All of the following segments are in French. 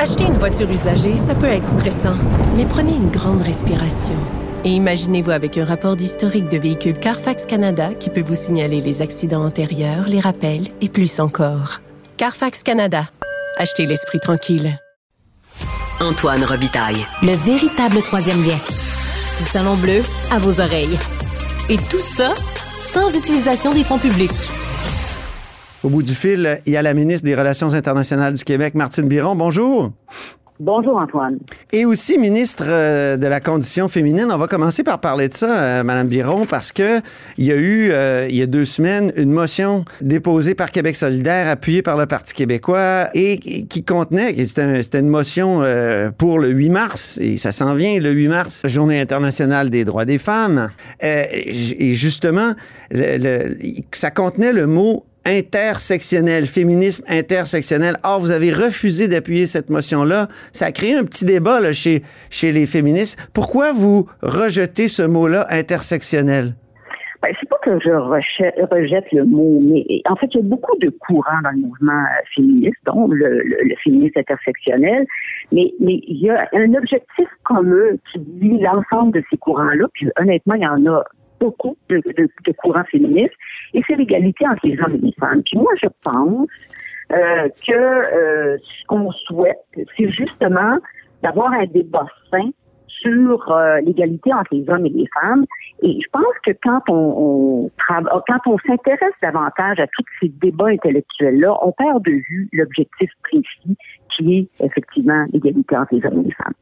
Acheter une voiture usagée, ça peut être stressant, mais prenez une grande respiration. Et imaginez-vous avec un rapport d'historique de véhicule Carfax Canada qui peut vous signaler les accidents antérieurs, les rappels et plus encore. Carfax Canada. Achetez l'esprit tranquille. Antoine Robitaille. Le véritable troisième lien. Du Salon Bleu à vos oreilles. Et tout ça sans utilisation des fonds publics. Au bout du fil, il y a la ministre des Relations internationales du Québec, Martine Biron. Bonjour. Bonjour Antoine. Et aussi ministre euh, de la condition féminine. On va commencer par parler de ça, euh, Madame Biron, parce que il y a eu euh, il y a deux semaines une motion déposée par Québec solidaire, appuyée par le Parti québécois, et qui contenait, c'était une motion pour le 8 mars, et ça s'en vient le 8 mars, Journée internationale des droits des femmes. et justement, le, ça contenait le mot intersectionnel, féminisme intersectionnel. Or, vous avez refusé d'appuyer cette motion-là. Ça a créé un petit débat là, chez, chez les féministes. Pourquoi vous rejetez ce mot-là, intersectionnel? Ben, c'est pas que je rejette, le mot, mais en fait, il y a beaucoup de courants dans le mouvement féministe, dont le, le, féminisme intersectionnel, mais, mais il y a un objectif commun qui lie l'ensemble de ces courants-là, puis honnêtement, il y en a beaucoup de, courants féministes, et c'est l'égalité entre les hommes et les femmes. Puis moi, je pense euh, que euh, ce qu'on souhaite, c'est justement d'avoir un débat sain sur euh, l'égalité entre les hommes et les femmes. Et je pense que quand on, quand on s'intéresse davantage à tous ces débats intellectuels-là, on perd de vue l'objectif précis qui est effectivement l'égalité entre les hommes et les femmes.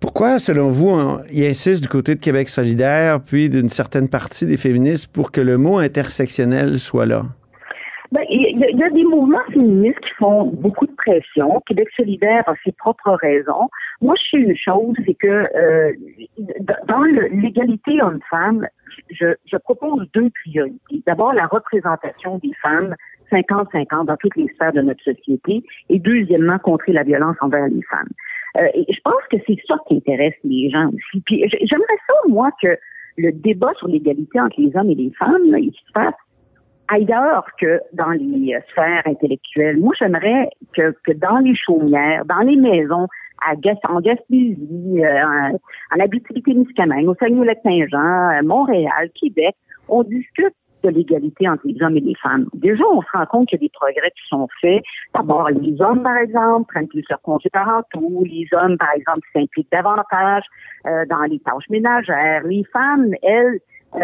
Pourquoi, selon vous, il insiste du côté de Québec solidaire, puis d'une certaine partie des féministes, pour que le mot intersectionnel soit là? Ben, il y, a des mouvements féministes qui font beaucoup de pression. Québec solidaire a ses propres raisons. Moi, je sais une chose, c'est que euh, dans l'égalité homme-femme, je propose deux priorités. D'abord, la représentation des femmes 50-50 dans toutes les sphères de notre société, et deuxièmement, contrer la violence envers les femmes. Euh, je pense que c'est ça qui intéresse les gens aussi. Puis j'aimerais ça, moi, que le débat sur l'égalité entre les hommes et les femmes, il se fasse ailleurs que dans les euh, sphères intellectuelles. Moi, j'aimerais que, dans les chaumières, dans les maisons, à en Gaspésie, euh, en, Abitibi-Témiscamingue, au Saguenay-Lac-Saint-Jean, Montréal, Québec, on discute de l'égalité entre les hommes et les femmes. Déjà, on se rend compte qu'il y a des progrès qui sont faits. D'abord, les hommes, par exemple, prennent plus leurs congés parentaux. Les hommes, par exemple, s'impliquent davantage euh, dans les tâches ménagères. Les femmes, elles, euh,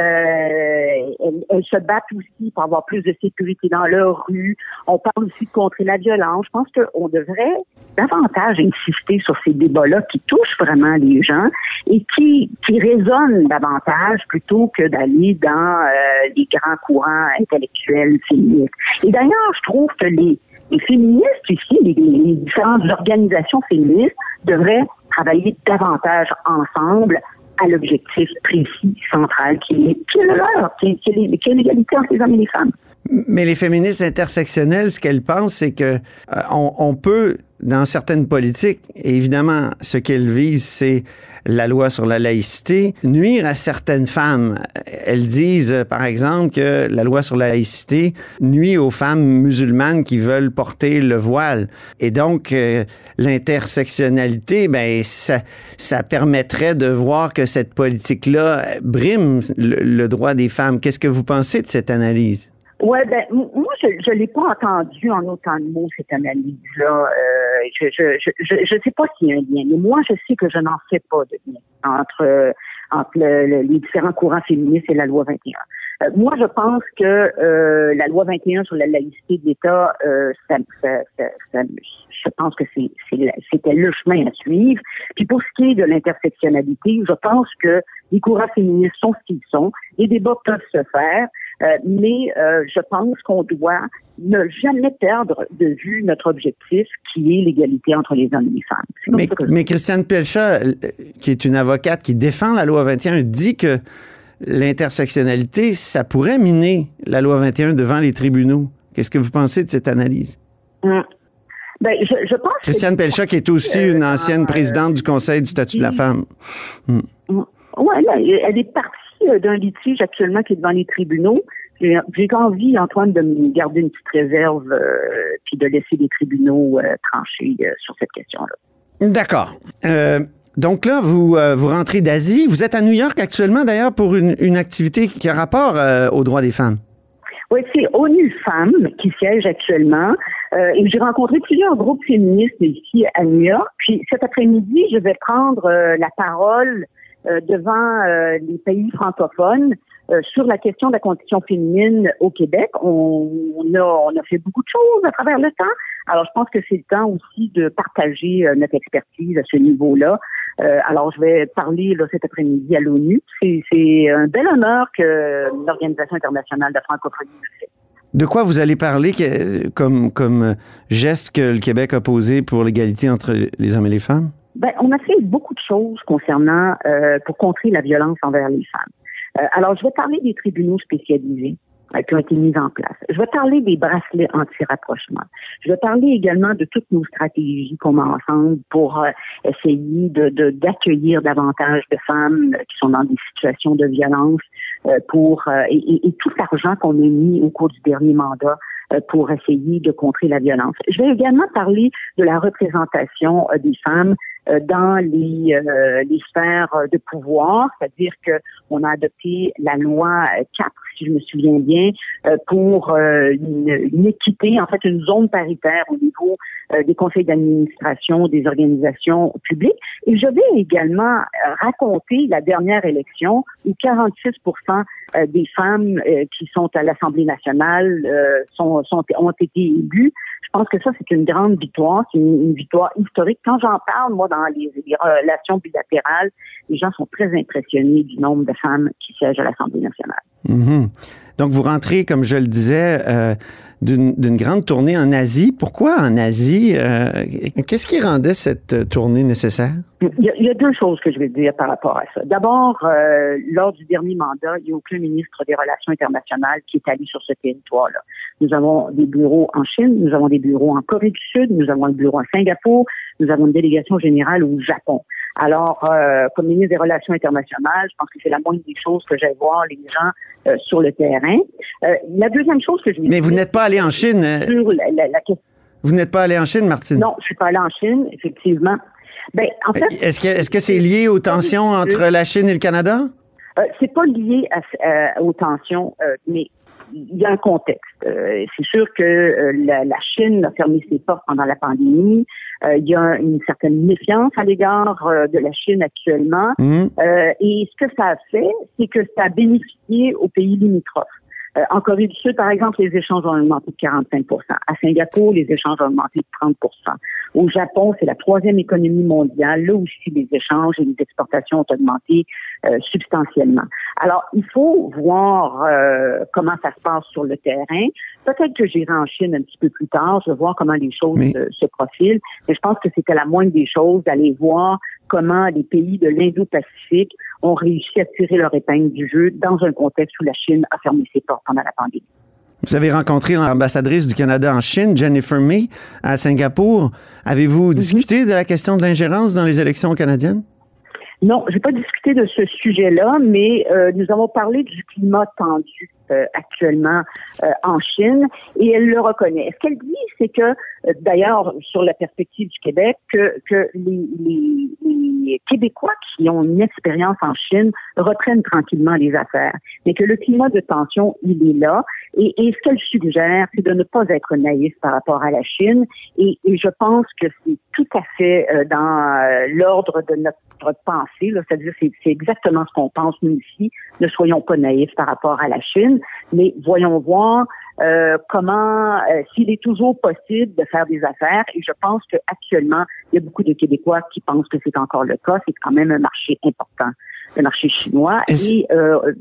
elles, se battent aussi pour avoir plus de sécurité dans leur rue. On parle aussi de contrer la violence. Je pense qu'on devrait davantage insister sur ces débats-là qui touchent vraiment les gens et qui, qui résonnent davantage plutôt que d'aller dans euh, les grands courants intellectuels féministes. Et d'ailleurs, je trouve que les, les féministes ici, les, les différentes organisations féministes devraient travailler davantage ensemble à l'objectif précis, central, qui est, qui est le leur, qui est, qui est l'égalité entre les hommes et les femmes. Mais les féministes intersectionnelles, ce qu'elles pensent, c'est que euh, on, on, peut, dans certaines politiques, évidemment, ce qu'elles visent, c'est la loi sur la laïcité, nuire à certaines femmes. Elles disent, euh, par exemple, que la loi sur la laïcité nuit aux femmes musulmanes qui veulent porter le voile. Et donc, euh, l'intersectionnalité, ben, ça, ça permettrait de voir que cette politique-là brime le droit des femmes. Qu'est-ce que vous pensez de cette analyse? Ouais, ben moi je je l'ai pas entendu en autant de mots cette analyse-là. Euh, je je je je sais pas s'il y a un lien, mais moi je sais que je n'en fais pas de lien entre entre les différents courants féministes et la loi 21. Euh, moi, je pense que euh, la loi 21 sur la laïcité de l'État, euh, ça, ça, ça, je pense que c'était le chemin à suivre. Puis pour ce qui est de l'intersectionnalité, je pense que les courants féministes sont ce qu'ils sont. Les débats peuvent se faire. Mais je pense qu'on doit ne jamais perdre de vue notre objectif qui est l'égalité entre les hommes et les femmes. Mais, mais Christiane Pelcha, qui est une avocate qui défend la loi 21, dit que l'intersectionnalité, ça pourrait miner la loi 21 devant les tribunaux. Qu'est-ce que vous pensez de cette analyse? Hum. Ben, je, pense Christiane Pelcha, qui est aussi une ancienne présidente du Conseil du statut de la femme. Hum. Oui, elle est partie euh, d'un litige actuellement qui est devant les tribunaux. J'ai envie, Antoine, de me garder une petite réserve euh, puis de laisser les tribunaux euh, trancher sur cette question-là. D'accord. donc là, vous, vous rentrez d'Asie. Vous êtes à New York actuellement, d'ailleurs, pour une, une, activité qui a rapport aux droits des femmes. Oui, c'est ONU Femmes qui siège actuellement. et j'ai rencontré plusieurs groupes féministes ici à New York. Puis cet après-midi, je vais prendre la parole euh, devant euh, les pays francophones euh, sur la question de la condition féminine au Québec. On, a, fait beaucoup de choses à travers le temps. Alors, je pense que c'est le temps aussi de partager notre expertise à ce niveau-là. alors, je vais parler cet après-midi à l'ONU. C'est un bel honneur que l'Organisation internationale de la francophonie fait. De quoi vous allez parler comme geste que le Québec a posé pour l'égalité entre les hommes et les femmes? Ben, on a fait beaucoup de choses concernant euh, pour contrer la violence envers les femmes. Euh, alors, je vais parler des tribunaux spécialisés euh, qui ont été mis en place. Je vais parler des bracelets anti-rapprochement. Je vais parler également de toutes nos stratégies qu'on met ensemble pour euh, essayer de d'accueillir davantage de femmes qui sont dans des situations de violence pour et, et, tout l'argent qu'on a mis au cours du dernier mandat pour essayer de contrer la violence. Je vais également parler de la représentation des femmes euh, dans les, euh, les sphères de pouvoir, c'est-à-dire que on a adopté la loi 4, si je me souviens bien, euh, pour une, équité, en fait une zone paritaire au niveau des conseils d'administration des organisations publiques. Et je vais également raconter la dernière élection où 46 des femmes qui sont à l'Assemblée nationale sont, sont, ont été élues je pense que ça, c'est une grande victoire, c'est une, victoire historique. Quand j'en parle, moi, dans les, relations bilatérales, les gens sont très impressionnés du nombre de femmes qui siègent à l'Assemblée nationale. Mm-hmm. Donc, vous rentrez, comme je le disais, euh, d'une grande tournée en Asie. Pourquoi en Asie? Euh, qu'est-ce qui rendait cette tournée nécessaire? Il y, a, deux choses que je vais dire par rapport à ça. D'abord, euh, lors du dernier mandat, il n'y a aucun ministre des Relations internationales qui est allé sur ce territoire-là. Nous avons des bureaux en Chine, nous avons des bureaux en Corée du Sud, nous avons un bureau à Singapour, nous avons une délégation générale au Japon. Alors, euh, comme ministre des Relations internationales, je pense que c'est la moindre des choses que j'aille voir les gens euh, sur le terrain. Euh, la deuxième chose que je Mais vous n'êtes pas allé en Chine. Sur la, la, vous n'êtes pas allé en Chine, Martine? Non, je suis pas allé en Chine, effectivement. Ben, en fait, est-ce que est-ce que c'est lié aux tensions entre la Chine et le Canada? Euh, c'est pas lié à, aux tensions, mais il y a un contexte. Euh, c'est sûr que euh, la, la, Chine a fermé ses portes pendant la pandémie. Euh, il y a une certaine méfiance à l'égard de la Chine actuellement. Mmh. et ce que ça a fait, c'est que ça a bénéficié aux pays limitrophes. Euh, en Corée du Sud, par exemple, les échanges ont augmenté de 45 À Singapour, les échanges ont augmenté de 30% Au Japon, c'est la troisième économie mondiale. Là aussi, les échanges et les exportations ont augmenté euh, substantiellement. Alors, il faut voir euh, comment ça se passe sur le terrain. Peut-être que j'irai en Chine un petit peu plus tard. Je vais voir comment les choses se profilent. Mais je pense que c'était la moindre des choses d'aller voir comment les pays de l'Indo-Pacifique ont réussi à tirer leur épingle du jeu dans un contexte où la Chine a fermé ses portes pendant la pandémie. Vous avez rencontré l'ambassadrice du Canada en Chine, Jennifer May, à Singapour. Avez-vous mhm. discuté de la question de l'ingérence dans les élections canadiennes? Non, j'ai pas discuté de ce sujet-là, mais euh, nous avons parlé du climat tendu euh, actuellement euh, en Chine et elle le reconnaît. Ce qu'elle dit, c'est que, euh, d'ailleurs, sur la perspective du Québec, que, que les, les, les, Québécois qui ont une expérience en Chine reprennent tranquillement les affaires, mais que le climat de tension, il est là. Et, et ce qu'elle suggère, c'est de ne pas être naïf par rapport à la Chine. Et, et je pense que c'est tout à fait dans l'ordre de notre pensée. C'est-à-dire, c'est exactement ce qu'on pense nous ici. Ne soyons pas naïfs par rapport à la Chine mais voyons voir euh, comment, euh, s'il est toujours possible de faire des affaires. Et je pense qu'actuellement, il y a beaucoup de Québécois qui pensent que c'est encore le cas. C'est quand même un marché important le marché chinois. Et euh,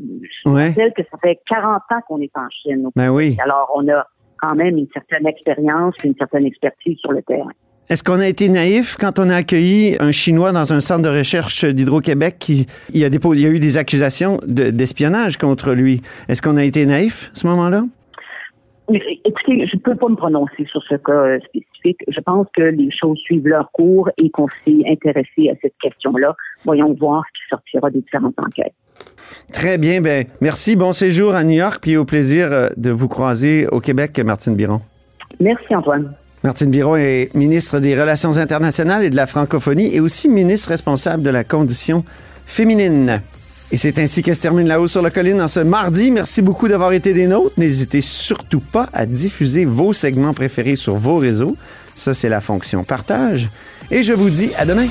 je Ouais. rappelle que ça fait 40 ans qu'on est en Chine. Ben oui. Alors, on a quand même une certaine expérience, une certaine expertise sur le terrain. Est-ce qu'on a été naïf quand on a accueilli un Chinois dans un centre de recherche d'Hydro-Québec qui il y a, dépo- il y a eu des accusations de- d'espionnage contre lui? Est-ce qu'on a été naïf à ce moment-là? Écoutez, je ne peux pas me prononcer sur ce cas euh, spécifique. Je pense que les choses suivent leur cours et qu'on s'est intéressé à cette question-là. Voyons voir ce qui sortira des différentes enquêtes. Très bien. Ben, merci. Bon séjour à New York, puis au plaisir euh, de vous croiser au Québec, Martine Biron. Merci, Antoine. Martine Biron est ministre des Relations internationales et de la francophonie et aussi ministre responsable de la condition féminine. Et c'est ainsi que se termine La Haut sur la colline en ce mardi. Merci beaucoup d'avoir été des nôtres. N'hésitez surtout pas à diffuser vos segments préférés sur vos réseaux. Ça, c'est la fonction partage. Et je vous dis à demain.